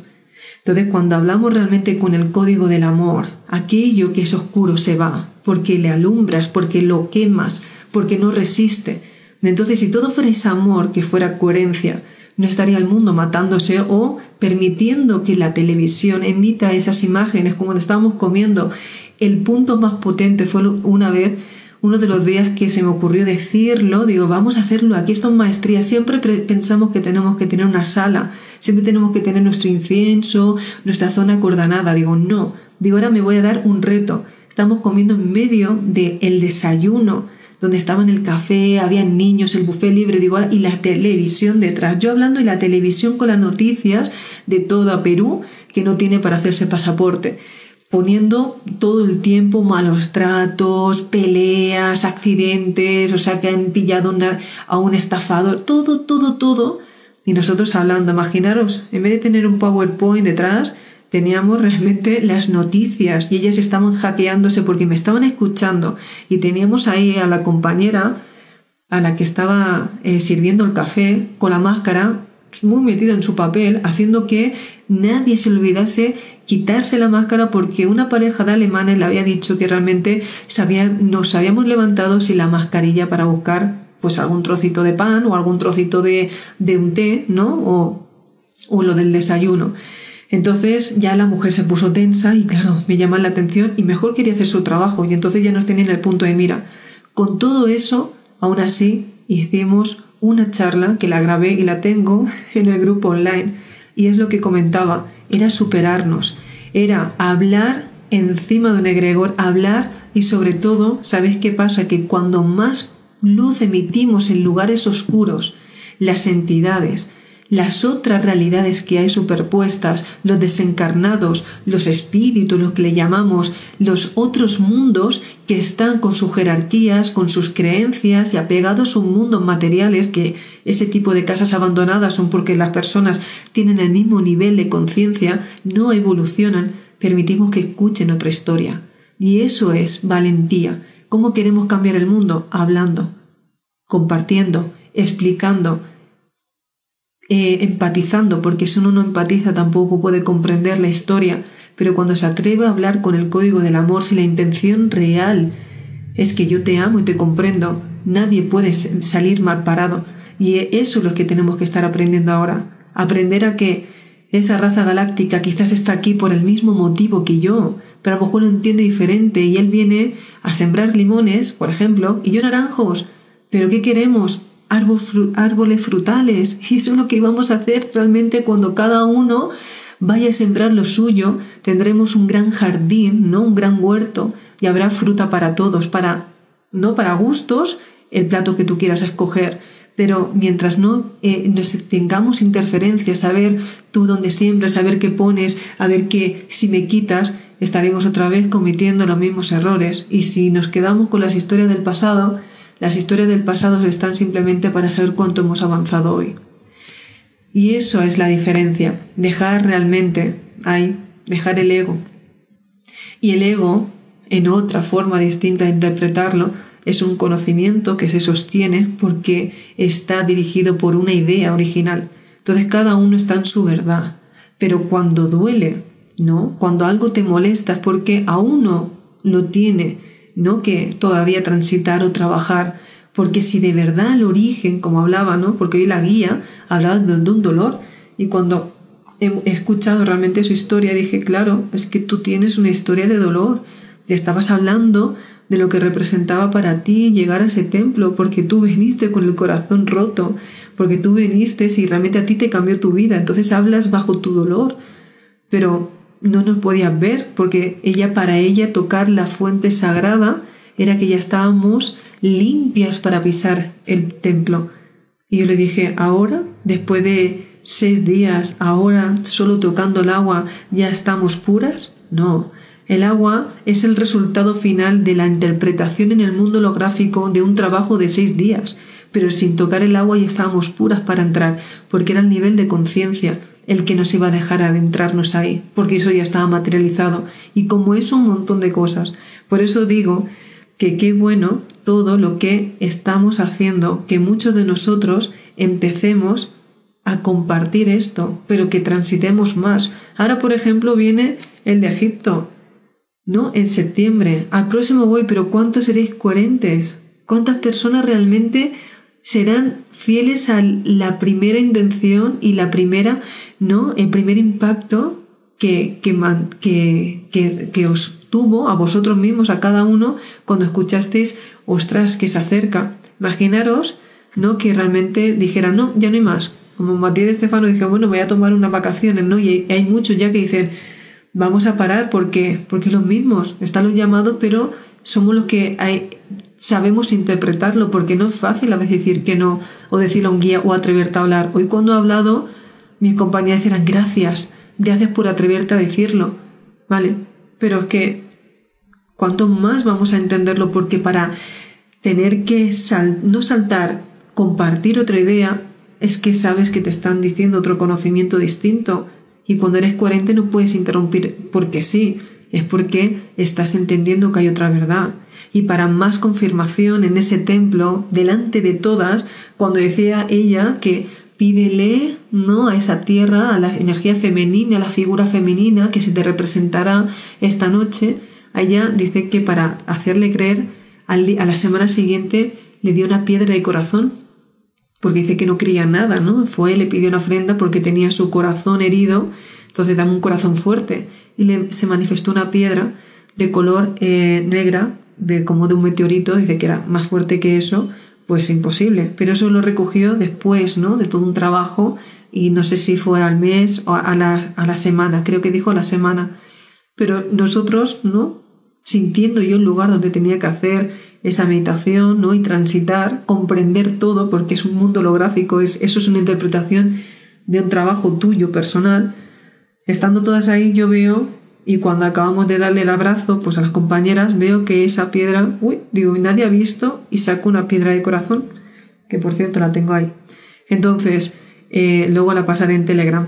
Entonces, cuando hablamos realmente con el código del amor, aquello que es oscuro se va, porque le alumbras, porque lo quemas, porque no resiste. Entonces, si todo fuera ese amor, que fuera coherencia, no estaría el mundo matándose o permitiendo que la televisión emita esas imágenes como cuando estábamos comiendo. El punto más potente fue una vez, uno de los días que se me ocurrió decirlo, digo, vamos a hacerlo, aquí esto es maestría, siempre pensamos que tenemos que tener una sala, siempre tenemos que tener nuestro incienso, nuestra zona coordenada, digo, no, digo, ahora me voy a dar un reto, estamos comiendo en medio del el desayuno, donde estaban el café, había niños, el buffet libre, digo, y la televisión detrás. Yo hablando y la televisión con las noticias de toda Perú que no tiene para hacerse pasaporte poniendo todo el tiempo malos tratos, peleas, accidentes, o sea que han pillado a un estafador, todo, todo, todo. Y nosotros hablando, imaginaros, en vez de tener un PowerPoint detrás, teníamos realmente las noticias y ellas estaban hackeándose porque me estaban escuchando y teníamos ahí a la compañera a la que estaba eh, sirviendo el café con la máscara muy metida en su papel, haciendo que nadie se olvidase quitarse la máscara porque una pareja de alemanes le había dicho que realmente nos habíamos levantado sin la mascarilla para buscar pues algún trocito de pan o algún trocito de, de un té, ¿no? O, o lo del desayuno. Entonces ya la mujer se puso tensa y claro, me llama la atención y mejor quería hacer su trabajo y entonces ya nos tenía en el punto de mira. Con todo eso, aún así, hicimos una charla que la grabé y la tengo en el grupo online y es lo que comentaba, era superarnos, era hablar encima de un egregor, hablar y sobre todo, ¿sabéis qué pasa? Que cuando más luz emitimos en lugares oscuros, las entidades, las otras realidades que hay superpuestas, los desencarnados, los espíritus, lo que le llamamos, los otros mundos que están con sus jerarquías, con sus creencias y apegados a un mundo materiales que ese tipo de casas abandonadas son porque las personas tienen el mismo nivel de conciencia, no evolucionan, permitimos que escuchen otra historia. Y eso es valentía. ¿Cómo queremos cambiar el mundo? Hablando, compartiendo, explicando, eh, empatizando, porque si uno no empatiza tampoco puede comprender la historia, pero cuando se atreve a hablar con el código del amor, si la intención real es que yo te amo y te comprendo, nadie puede salir mal parado. Y eso es lo que tenemos que estar aprendiendo ahora. Aprender a que esa raza galáctica quizás está aquí por el mismo motivo que yo, pero a lo mejor lo entiende diferente y él viene a sembrar limones, por ejemplo, y yo naranjos. Pero ¿qué queremos? Árboles frutales. Y eso es lo que vamos a hacer realmente cuando cada uno vaya a sembrar lo suyo. Tendremos un gran jardín, ¿no? Un gran huerto y habrá fruta para todos, para no para gustos, el plato que tú quieras escoger. Pero mientras no eh, nos tengamos interferencias, saber tú dónde siembras, saber qué pones, a ver que si me quitas, estaremos otra vez cometiendo los mismos errores. Y si nos quedamos con las historias del pasado, las historias del pasado están simplemente para saber cuánto hemos avanzado hoy. Y eso es la diferencia, dejar realmente ahí, dejar el ego. Y el ego, en otra forma distinta de interpretarlo, es un conocimiento que se sostiene porque está dirigido por una idea original. Entonces cada uno está en su verdad. Pero cuando duele, ¿no? Cuando algo te molesta es porque a uno lo tiene no que todavía transitar o trabajar, porque si de verdad el origen, como hablaba, ¿no? porque hoy la guía hablaba de, un dolor, y cuando he, escuchado realmente su historia dije, claro, es que tú tienes una historia de dolor, estabas hablando de lo que representaba para ti llegar a ese templo, porque tú viniste con el corazón roto, porque tú viniste y realmente a ti te cambió tu vida, entonces hablas bajo tu dolor, pero no nos podías ver, porque ella para ella tocar la fuente sagrada era que ya estábamos limpias para pisar el templo. Y yo le dije, ahora, después de seis días, ahora solo tocando el agua, ya estamos puras? No, el agua es el resultado final de la interpretación en el mundo holográfico de un trabajo de seis días, pero sin tocar el agua ya estábamos puras para entrar, porque era el nivel de conciencia el que nos iba a dejar adentrarnos ahí, porque eso ya estaba materializado, y como eso un montón de cosas. Por eso digo que qué bueno todo lo que estamos haciendo, que muchos de nosotros empecemos a compartir esto, pero que transitemos más. Ahora, por ejemplo, viene el de Egipto. ¿no? En septiembre. Al próximo voy, pero ¿cuántos seréis coherentes? ¿Cuántas personas realmente serán fieles a la primera intención y la primera, ¿no? El primer impacto que, que, que, que, os tuvo a vosotros mismos, a cada uno, cuando escuchasteis, ostras, que se acerca. Imaginaros, ¿no? Que realmente dijeran, no, ya no hay más. Como Matías de Estefano dije, bueno, voy a tomar unas vacaciones, ¿no? Y hay muchos ya que dicen, vamos a parar porque, porque los mismos, están los llamados, pero somos los que hay, sabemos interpretarlo, porque no es fácil a veces decir que no, o decirle a un guía o atreverte a hablar. Hoy cuando he hablado, mis compañeras decían gracias, gracias por atreverte a decirlo, ¿vale? Pero es que, ¿cuánto más vamos a entenderlo? Porque para tener que no saltar, compartir otra idea, es que sabes que te están diciendo otro conocimiento distinto y cuando eres coherente no puedes interrumpir porque sí, es porque estás entendiendo que hay otra verdad. Y para más confirmación en ese templo, delante de todas, cuando decía ella que pídele ¿no? a esa tierra, a la energía femenina, a la figura femenina que se te representará esta noche, ella dice que para hacerle creer, a la semana siguiente le dio una piedra de corazón porque dice que no creía nada, ¿no? Fue, le pidió una ofrenda porque tenía su corazón herido, entonces dame un corazón fuerte. Y le, se manifestó una piedra de color eh, negra, de, como de un meteorito, dice que era más fuerte que eso, pues imposible. Pero eso lo recogió después, ¿no? De todo un trabajo y no sé si fue al mes o a la, a la semana, creo que dijo a la semana. Pero nosotros, ¿no? Sintiendo yo el lugar donde tenía que hacer esa meditación, ¿no? Y transitar, comprender todo, porque es un mundo holográfico, es, eso es una interpretación de un trabajo tuyo personal. Estando todas ahí, yo veo, y cuando acabamos de darle el abrazo, pues a las compañeras, veo que esa piedra, uy, digo, nadie ha visto, y saco una piedra de corazón, que por cierto la tengo ahí. Entonces, eh, luego la pasaré en Telegram.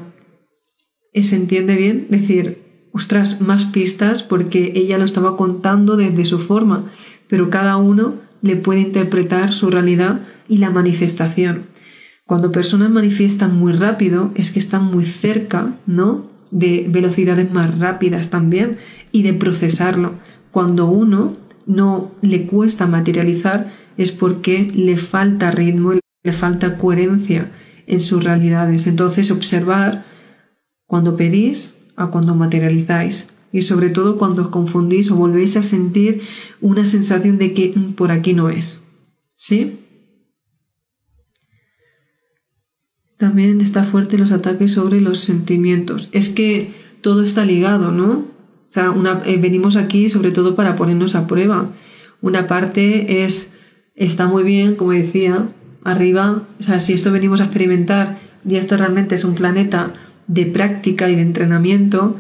¿Se entiende bien? Decir, ostras, más pistas porque ella lo estaba contando desde su forma pero cada uno le puede interpretar su realidad y la manifestación. Cuando personas manifiestan muy rápido es que están muy cerca, ¿no? De velocidades más rápidas también y de procesarlo. Cuando uno no le cuesta materializar es porque le falta ritmo, le falta coherencia en sus realidades. Entonces observar cuando pedís a cuando materializáis y sobre todo cuando os confundís o volvéis a sentir una sensación de que mm, por aquí no es. ¿Sí? También está fuerte los ataques sobre los sentimientos. Es que todo está ligado, ¿no? O sea, eh, venimos aquí sobre todo para ponernos a prueba. Una parte es, está muy bien, como decía, arriba, o sea, si esto venimos a experimentar y esto realmente es un planeta de práctica y de entrenamiento,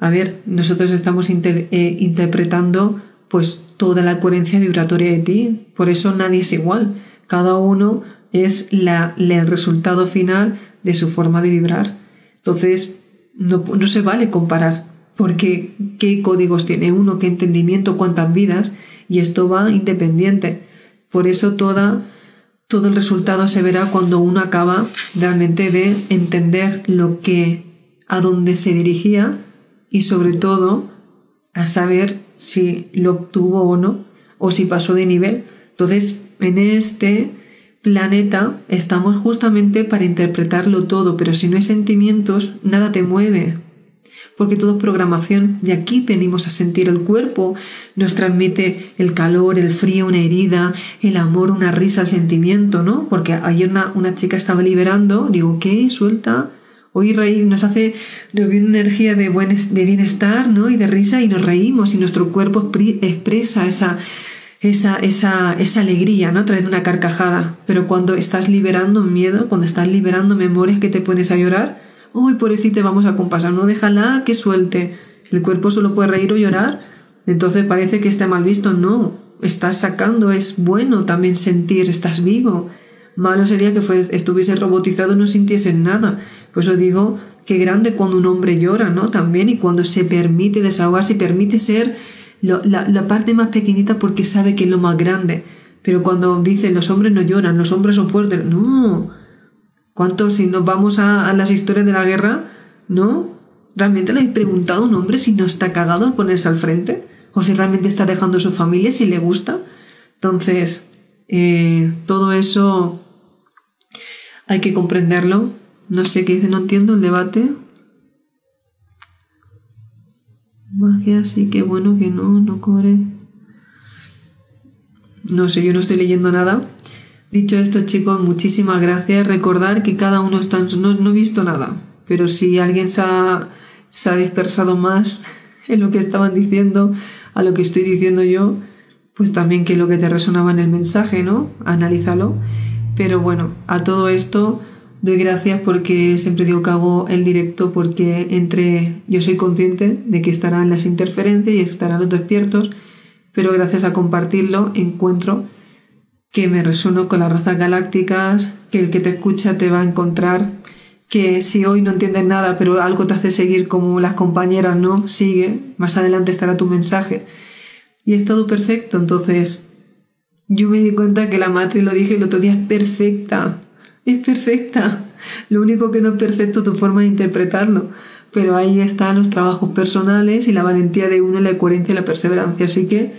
a ver, nosotros estamos eh, interpretando pues toda la coherencia vibratoria de ti, por eso nadie es igual, cada uno es la, el resultado final de su forma de vibrar. Entonces, no, no se vale comparar, porque qué códigos tiene uno, qué entendimiento, cuántas vidas, y esto va independiente. Por eso toda, todo el resultado se verá cuando uno acaba realmente de entender lo que a dónde se dirigía y sobre todo a saber si lo obtuvo o no o si pasó de nivel. Entonces, en este planeta estamos justamente para interpretarlo todo, pero si no hay sentimientos, nada te mueve. Porque todo es programación. De aquí venimos a sentir el cuerpo, nos transmite el calor, el frío, una herida, el amor, una risa, el sentimiento, ¿no? Porque ayer una, una chica estaba liberando, digo, ¿qué? Suelta. Hoy reír nos hace, nos viene una energía de, buen, de bienestar, ¿no? Y de risa y nos reímos y nuestro cuerpo expresa esa, esa, esa, esa alegría, ¿no? A través de una carcajada. Pero cuando estás liberando miedo, cuando estás liberando memorias que te pones a llorar, uy, pobrecita, vamos a compasar, no déjala que suelte. El cuerpo solo puede reír o llorar. Entonces parece que está mal visto. No, estás sacando, es bueno también sentir, estás vivo. Malo sería que estuviese robotizado y no sintiese nada. Por eso digo que grande cuando un hombre llora, ¿no? También y cuando se permite desahogarse, permite ser la, la parte más pequeñita porque sabe que es lo más grande. Pero cuando dicen los hombres no lloran, los hombres son fuertes, no, ¿Cuántos, si nos vamos a, las historias de la guerra, no? ¿Realmente le habéis preguntado a un hombre si no está cagado al ponerse al frente? ¿O si realmente está dejando a su familia, si le gusta? Entonces, eh, todo eso hay que comprenderlo. No sé qué dice, no entiendo el debate. Magia, sí, que bueno que no, no cobre. No sé, yo no estoy leyendo nada. Dicho esto, chicos, muchísimas gracias. Recordar que cada uno está en su... No, no he visto nada, pero si alguien se ha, se ha dispersado más en lo que estaban diciendo a lo que estoy diciendo yo, pues también que lo que te resonaba en el mensaje, ¿no? Analízalo. Pero bueno, a todo esto doy gracias porque siempre digo que hago el directo porque entre yo soy consciente de que estarán las interferencias y estarán los despiertos, pero gracias a compartirlo encuentro que me resueno con las razas galácticas, que el que te escucha te va a encontrar, que si hoy no entiendes nada, pero algo te hace seguir como las compañeras, ¿no? Sigue, más adelante estará tu mensaje. Y es todo perfecto, entonces yo me di cuenta que la matriz, lo dije el otro día, es perfecta, es perfecta. Lo único que no es perfecto es tu forma de interpretarlo. Pero ahí están los trabajos personales y la valentía de uno, la coherencia y la perseverancia. Así que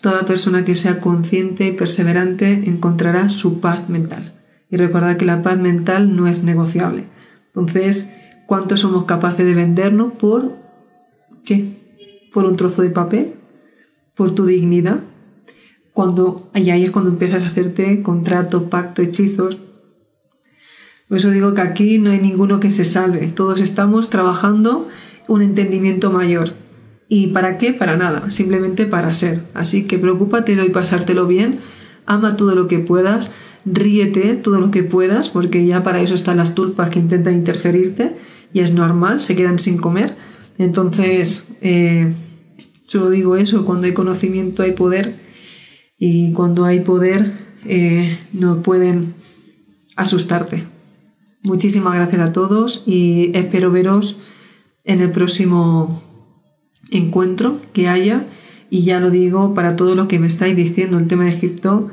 Toda persona que sea consciente y perseverante encontrará su paz mental. Y recordad que la paz mental no es negociable. Entonces, ¿cuánto somos capaces de vendernos por qué? ¿Por un trozo de papel? ¿Por tu dignidad? Cuando, y ahí es cuando empiezas a hacerte contrato, pacto, hechizos. Por eso digo que aquí no hay ninguno que se salve. Todos estamos trabajando un entendimiento mayor. ¿Y para qué? Para nada, simplemente para ser. Así que preocúpate de hoy pasártelo bien, ama todo lo que puedas, ríete todo lo que puedas, porque ya para eso están las tulpas que intentan interferirte y es normal, se quedan sin comer. Entonces, eh, solo digo eso, cuando hay conocimiento hay poder y cuando hay poder eh, no pueden asustarte. Muchísimas gracias a todos y espero veros en el próximo encuentro que haya y ya lo digo para todo lo que me estáis diciendo el tema de Egipto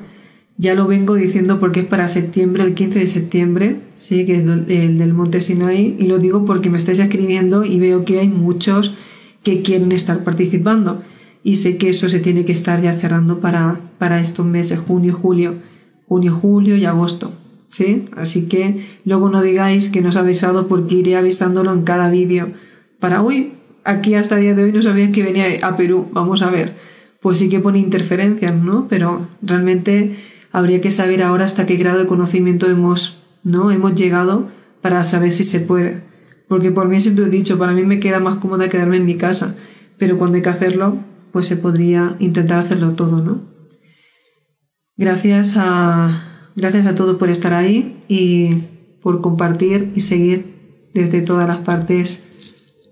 ya lo vengo diciendo porque es para septiembre, el 15 de septiembre, sí, que es el del Monte Sinai, y lo digo porque me estáis escribiendo y veo que hay muchos que quieren estar participando. Y sé que eso se tiene que estar ya cerrando para, para estos meses, junio, julio, junio, julio y agosto. ¿Sí? Así que luego no digáis que no os he avisado porque iré avisándolo en cada vídeo. Para hoy, aquí hasta el día de hoy no sabías que venía a Perú, vamos a ver. Pues sí que pone interferencias, ¿no? Pero realmente habría que saber ahora hasta qué grado de conocimiento hemos, ¿no? hemos llegado para saber si se puede. Porque por mí siempre he dicho, para mí me queda más cómoda quedarme en mi casa, pero cuando hay que hacerlo, pues se podría intentar hacerlo todo, ¿no? Gracias a, gracias a todos por estar ahí y por compartir y seguir desde todas las partes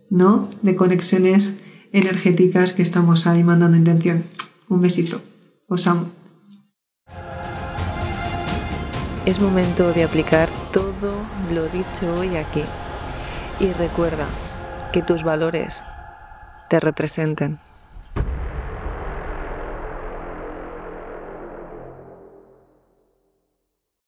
¿no? De conexiones energéticas que estamos ahí mandando intención. Un besito. Os amo. Es momento de aplicar todo lo dicho hoy aquí. Y recuerda que tus valores te representen.